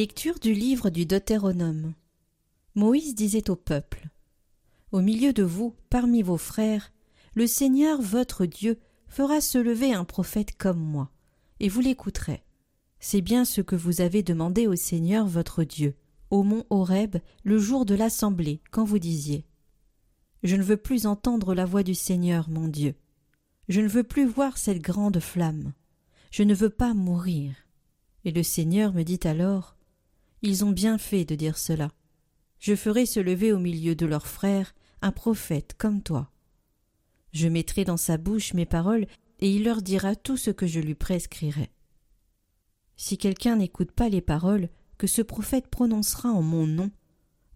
Lecture du livre du Deutéronome. Moïse disait au peuple Au milieu de vous, parmi vos frères, le Seigneur votre Dieu fera se lever un prophète comme moi, et vous l'écouterez. C'est bien ce que vous avez demandé au Seigneur votre Dieu, au mont Horeb, le jour de l'assemblée, quand vous disiez Je ne veux plus entendre la voix du Seigneur mon Dieu. Je ne veux plus voir cette grande flamme. Je ne veux pas mourir. Et le Seigneur me dit alors Ils ont bien fait de dire cela. Je ferai se lever au milieu de leurs frères un prophète comme toi. Je mettrai dans sa bouche mes paroles, et il leur dira tout ce que je lui prescrirai. Si quelqu'un n'écoute pas les paroles que ce prophète prononcera en mon nom,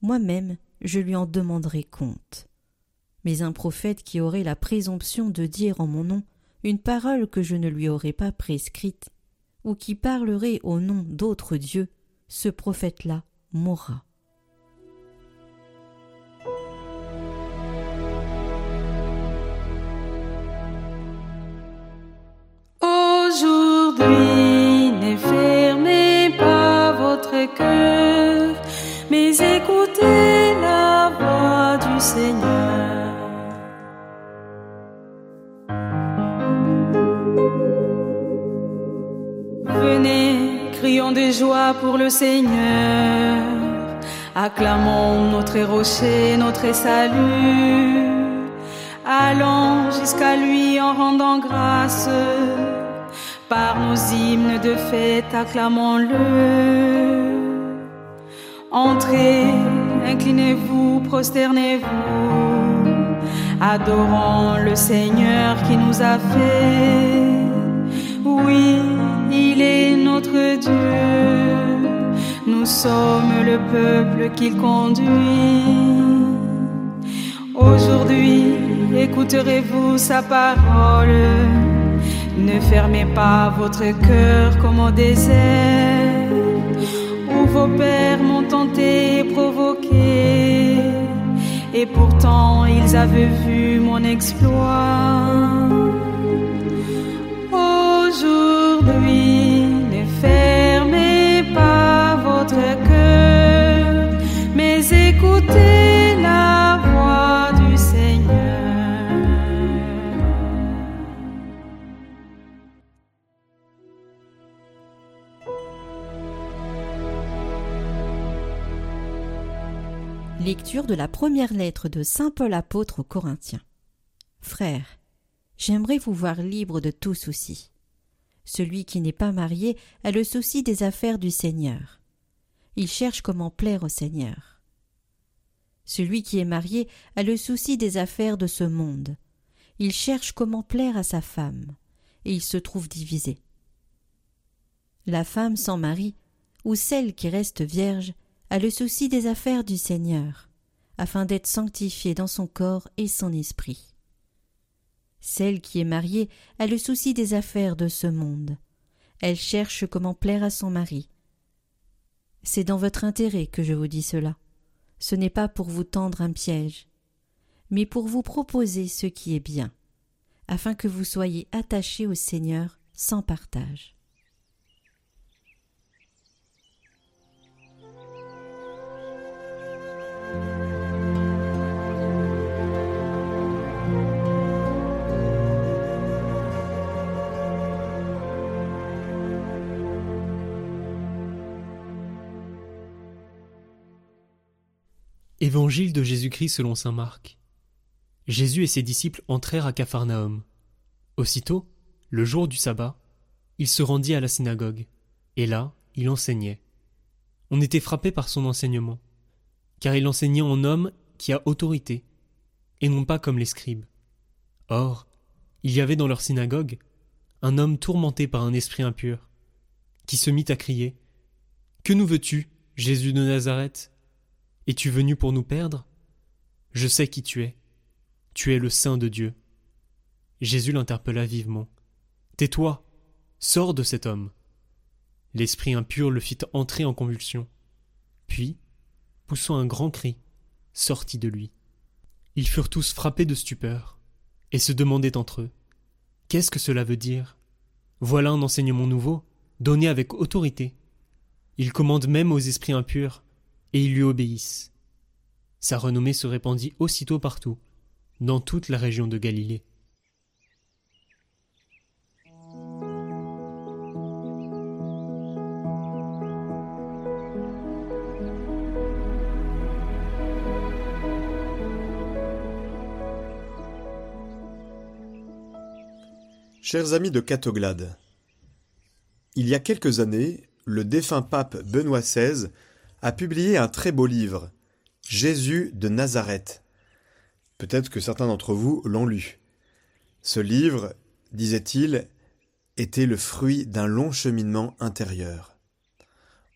moi-même je lui en demanderai compte. Mais un prophète qui aurait la présomption de dire en mon nom une parole que je ne lui aurais pas prescrite, ou qui parlerait au nom d'autres dieux, ce prophète-là mourra. Aujourd'hui, ne fermez pas votre cœur, mais écoutez la voix du Seigneur. Joie pour le Seigneur, acclamons notre rocher, notre salut. Allons jusqu'à lui en rendant grâce par nos hymnes de fête, acclamons-le. Entrez, inclinez-vous, prosternez-vous, adorons le Seigneur qui nous a fait. Oui, Dieu, nous sommes le peuple qu'il conduit. Aujourd'hui, écouterez-vous sa parole ne fermez pas votre cœur comme au désert, où vos pères m'ont tenté et provoqué, et pourtant ils avaient vu mon exploit. Aujourd'hui, mais écoutez la voix du Seigneur. Lecture de la première lettre de Saint Paul apôtre aux Corinthiens. Frères, j'aimerais vous voir libre de tout souci. Celui qui n'est pas marié a le souci des affaires du Seigneur. Il cherche comment plaire au Seigneur. Celui qui est marié a le souci des affaires de ce monde. Il cherche comment plaire à sa femme, et il se trouve divisé. La femme sans mari, ou celle qui reste vierge, a le souci des affaires du Seigneur, afin d'être sanctifiée dans son corps et son esprit. Celle qui est mariée a le souci des affaires de ce monde. Elle cherche comment plaire à son mari. C'est dans votre intérêt que je vous dis cela. Ce n'est pas pour vous tendre un piège, mais pour vous proposer ce qui est bien, afin que vous soyez attachés au Seigneur sans partage. Évangile de Jésus-Christ selon saint Marc. Jésus et ses disciples entrèrent à Capharnaüm. Aussitôt, le jour du sabbat, il se rendit à la synagogue, et là, il enseignait. On était frappé par son enseignement, car il enseignait en homme qui a autorité, et non pas comme les scribes. Or, il y avait dans leur synagogue un homme tourmenté par un esprit impur, qui se mit à crier Que nous veux-tu, Jésus de Nazareth? Es-tu venu pour nous perdre? Je sais qui tu es. Tu es le Saint de Dieu. Jésus l'interpella vivement. Tais-toi, sors de cet homme. L'esprit impur le fit entrer en convulsion. Puis, poussant un grand cri, sortit de lui. Ils furent tous frappés de stupeur, et se demandaient entre eux. Qu'est-ce que cela veut dire? Voilà un enseignement nouveau, donné avec autorité. Il commande même aux esprits impurs, et ils lui obéissent. Sa renommée se répandit aussitôt partout, dans toute la région de Galilée. Chers amis de Catoglade, il y a quelques années, le défunt pape Benoît XVI a publié un très beau livre, Jésus de Nazareth. Peut-être que certains d'entre vous l'ont lu. Ce livre, disait-il, était le fruit d'un long cheminement intérieur.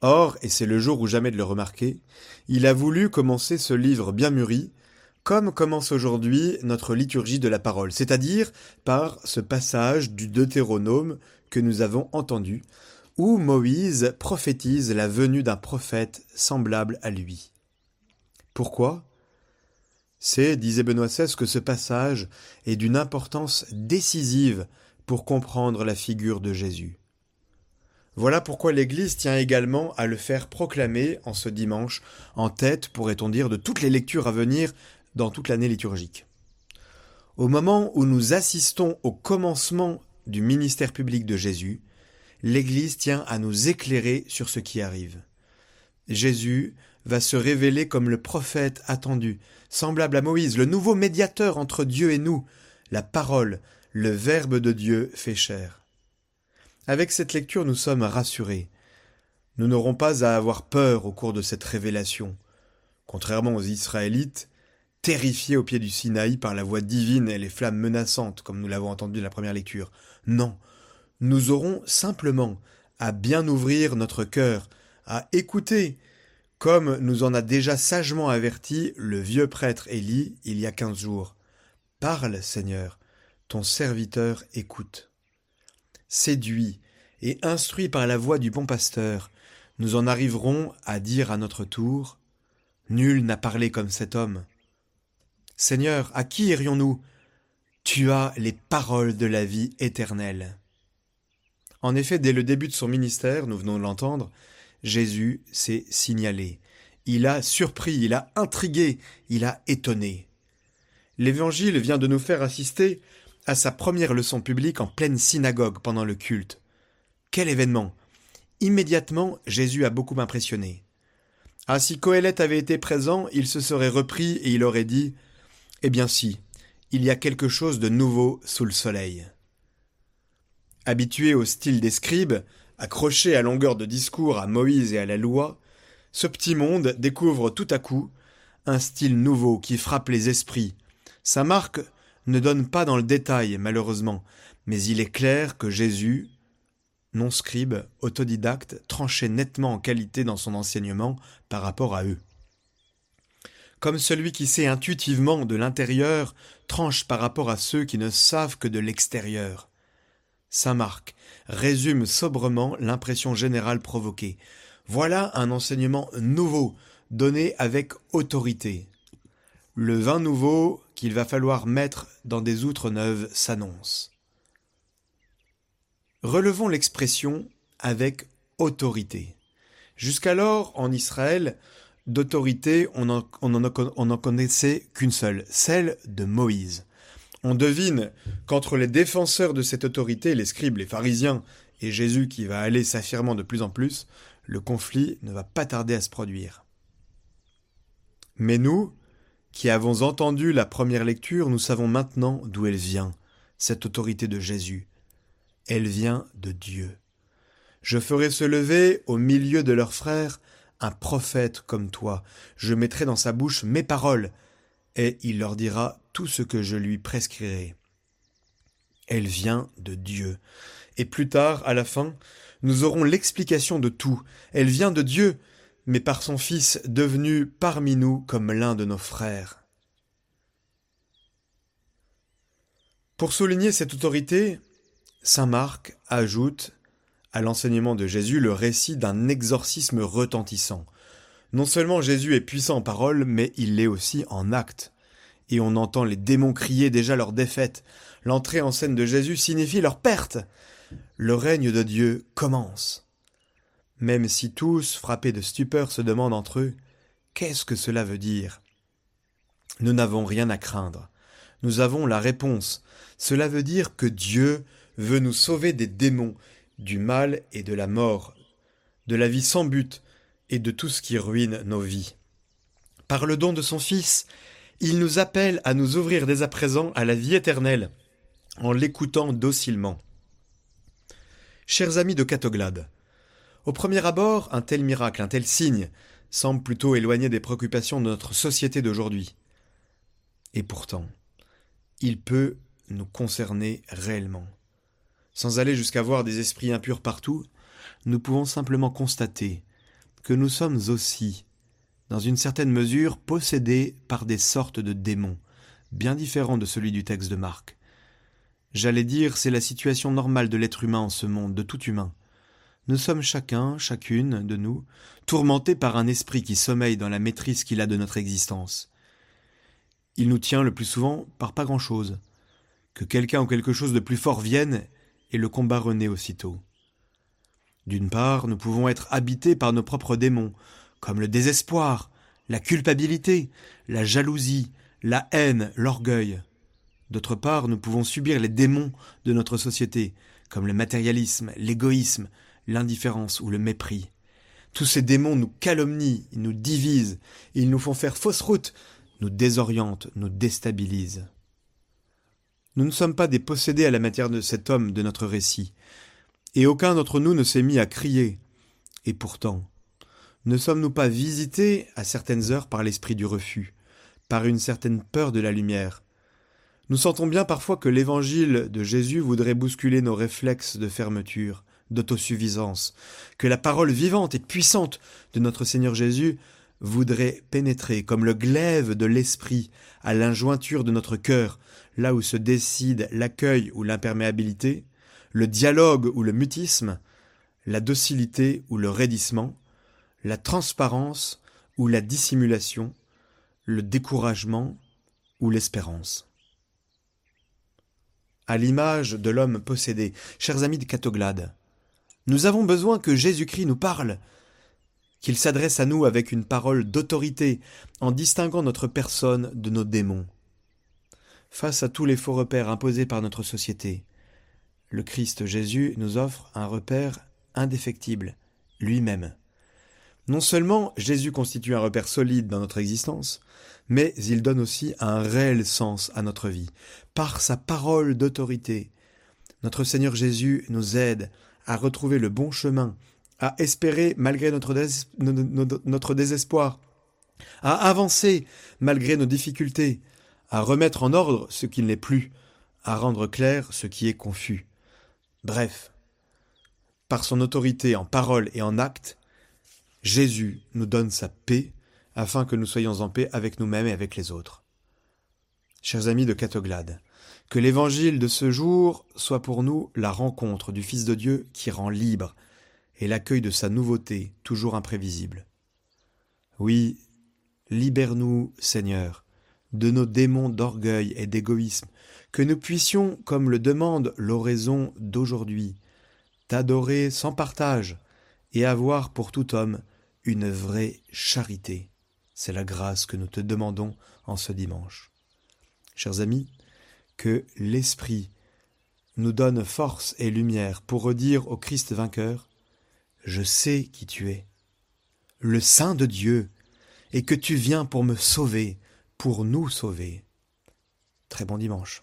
Or, et c'est le jour ou jamais de le remarquer, il a voulu commencer ce livre bien mûri comme commence aujourd'hui notre liturgie de la parole, c'est-à-dire par ce passage du Deutéronome que nous avons entendu, où Moïse prophétise la venue d'un prophète semblable à lui. Pourquoi? C'est, disait Benoît XVI, que ce passage est d'une importance décisive pour comprendre la figure de Jésus. Voilà pourquoi l'Église tient également à le faire proclamer en ce dimanche, en tête, pourrait-on dire, de toutes les lectures à venir dans toute l'année liturgique. Au moment où nous assistons au commencement du ministère public de Jésus, l'Église tient à nous éclairer sur ce qui arrive. Jésus va se révéler comme le prophète attendu, semblable à Moïse, le nouveau médiateur entre Dieu et nous, la parole, le Verbe de Dieu fait chair. Avec cette lecture, nous sommes rassurés. Nous n'aurons pas à avoir peur au cours de cette révélation. Contrairement aux Israélites, terrifiés au pied du Sinaï par la voix divine et les flammes menaçantes, comme nous l'avons entendu dans la première lecture. Non, nous aurons simplement à bien ouvrir notre cœur, à écouter, comme nous en a déjà sagement averti le vieux prêtre Élie il y a quinze jours. Parle, Seigneur, ton serviteur écoute. Séduit et instruit par la voix du bon pasteur, nous en arriverons à dire à notre tour Nul n'a parlé comme cet homme. Seigneur, à qui irions-nous? Tu as les paroles de la vie éternelle. En effet, dès le début de son ministère, nous venons de l'entendre, Jésus s'est signalé. Il a surpris, il a intrigué, il a étonné. L'Évangile vient de nous faire assister à sa première leçon publique en pleine synagogue pendant le culte. Quel événement Immédiatement, Jésus a beaucoup impressionné. Ah, si Coëlette avait été présent, il se serait repris et il aurait dit eh bien si, il y a quelque chose de nouveau sous le soleil. Habitué au style des scribes, accroché à longueur de discours à Moïse et à la loi, ce petit monde découvre tout à coup un style nouveau qui frappe les esprits. Sa marque ne donne pas dans le détail, malheureusement, mais il est clair que Jésus, non scribe, autodidacte, tranchait nettement en qualité dans son enseignement par rapport à eux comme celui qui sait intuitivement de l'intérieur tranche par rapport à ceux qui ne savent que de l'extérieur. Saint Marc résume sobrement l'impression générale provoquée. Voilà un enseignement nouveau, donné avec autorité. Le vin nouveau qu'il va falloir mettre dans des outres neuves s'annonce. Relevons l'expression avec autorité. Jusqu'alors, en Israël, d'autorité, on n'en connaissait qu'une seule, celle de Moïse. On devine qu'entre les défenseurs de cette autorité, les scribes, les pharisiens, et Jésus qui va aller s'affirmant de plus en plus, le conflit ne va pas tarder à se produire. Mais nous, qui avons entendu la première lecture, nous savons maintenant d'où elle vient, cette autorité de Jésus. Elle vient de Dieu. Je ferai se lever au milieu de leurs frères un prophète comme toi. Je mettrai dans sa bouche mes paroles, et il leur dira tout ce que je lui prescrirai. Elle vient de Dieu. Et plus tard, à la fin, nous aurons l'explication de tout. Elle vient de Dieu, mais par son Fils devenu parmi nous comme l'un de nos frères. Pour souligner cette autorité, Saint Marc ajoute à l'enseignement de Jésus le récit d'un exorcisme retentissant. Non seulement Jésus est puissant en parole, mais il l'est aussi en acte. Et on entend les démons crier déjà leur défaite. L'entrée en scène de Jésus signifie leur perte. Le règne de Dieu commence. même si tous, frappés de stupeur, se demandent entre eux Qu'est-ce que cela veut dire? Nous n'avons rien à craindre. Nous avons la réponse. Cela veut dire que Dieu veut nous sauver des démons, du mal et de la mort, de la vie sans but et de tout ce qui ruine nos vies. Par le don de son Fils, il nous appelle à nous ouvrir dès à présent à la vie éternelle, en l'écoutant docilement. Chers amis de Catoglade, au premier abord, un tel miracle, un tel signe, semble plutôt éloigné des préoccupations de notre société d'aujourd'hui. Et pourtant, il peut nous concerner réellement. Sans aller jusqu'à voir des esprits impurs partout, nous pouvons simplement constater que nous sommes aussi, dans une certaine mesure, possédés par des sortes de démons, bien différents de celui du texte de Marc. J'allais dire, c'est la situation normale de l'être humain en ce monde, de tout humain. Nous sommes chacun, chacune de nous, tourmentés par un esprit qui sommeille dans la maîtrise qu'il a de notre existence. Il nous tient le plus souvent par pas grand-chose. Que quelqu'un ou quelque chose de plus fort vienne et le combat renaît aussitôt. D'une part, nous pouvons être habités par nos propres démons, comme le désespoir, la culpabilité, la jalousie, la haine, l'orgueil. D'autre part, nous pouvons subir les démons de notre société, comme le matérialisme, l'égoïsme, l'indifférence ou le mépris. Tous ces démons nous calomnient, ils nous divisent, ils nous font faire fausse route, nous désorientent, nous déstabilisent. Nous ne sommes pas des possédés à la matière de cet homme de notre récit, et aucun d'entre nous ne s'est mis à crier. Et pourtant, ne sommes-nous pas visités à certaines heures par l'esprit du refus, par une certaine peur de la lumière? Nous sentons bien parfois que l'évangile de Jésus voudrait bousculer nos réflexes de fermeture, d'autosuffisance, que la parole vivante et puissante de notre Seigneur Jésus voudrait pénétrer comme le glaive de l'esprit à l'injointure de notre cœur, là où se décide l'accueil ou l'imperméabilité, le dialogue ou le mutisme, la docilité ou le raidissement, la transparence ou la dissimulation, le découragement ou l'espérance. À l'image de l'homme possédé, chers amis de Catoglade, nous avons besoin que Jésus-Christ nous parle, qu'il s'adresse à nous avec une parole d'autorité, en distinguant notre personne de nos démons. Face à tous les faux repères imposés par notre société, le Christ Jésus nous offre un repère indéfectible, lui-même. Non seulement Jésus constitue un repère solide dans notre existence, mais il donne aussi un réel sens à notre vie. Par sa parole d'autorité, notre Seigneur Jésus nous aide à retrouver le bon chemin à espérer malgré notre, notre désespoir, à avancer malgré nos difficultés, à remettre en ordre ce qui n'est plus, à rendre clair ce qui est confus. Bref, par son autorité en parole et en acte, Jésus nous donne sa paix afin que nous soyons en paix avec nous-mêmes et avec les autres. Chers amis de Catoglade, que l'évangile de ce jour soit pour nous la rencontre du Fils de Dieu qui rend libre, et l'accueil de sa nouveauté toujours imprévisible. Oui, libère-nous, Seigneur, de nos démons d'orgueil et d'égoïsme, que nous puissions, comme le demande l'oraison d'aujourd'hui, t'adorer sans partage et avoir pour tout homme une vraie charité. C'est la grâce que nous te demandons en ce dimanche. Chers amis, que l'Esprit nous donne force et lumière pour redire au Christ vainqueur je sais qui tu es, le Saint de Dieu, et que tu viens pour me sauver, pour nous sauver. Très bon dimanche.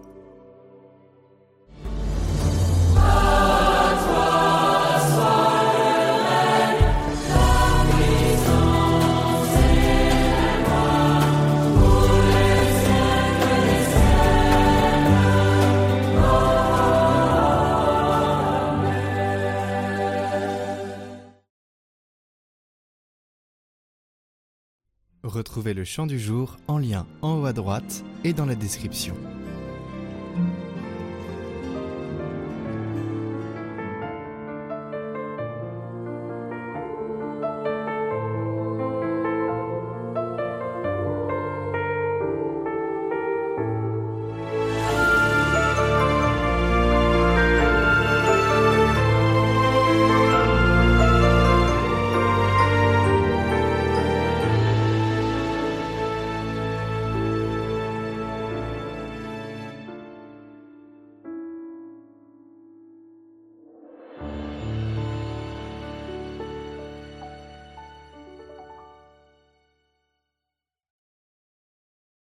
Retrouvez le chant du jour en lien en haut à droite et dans la description.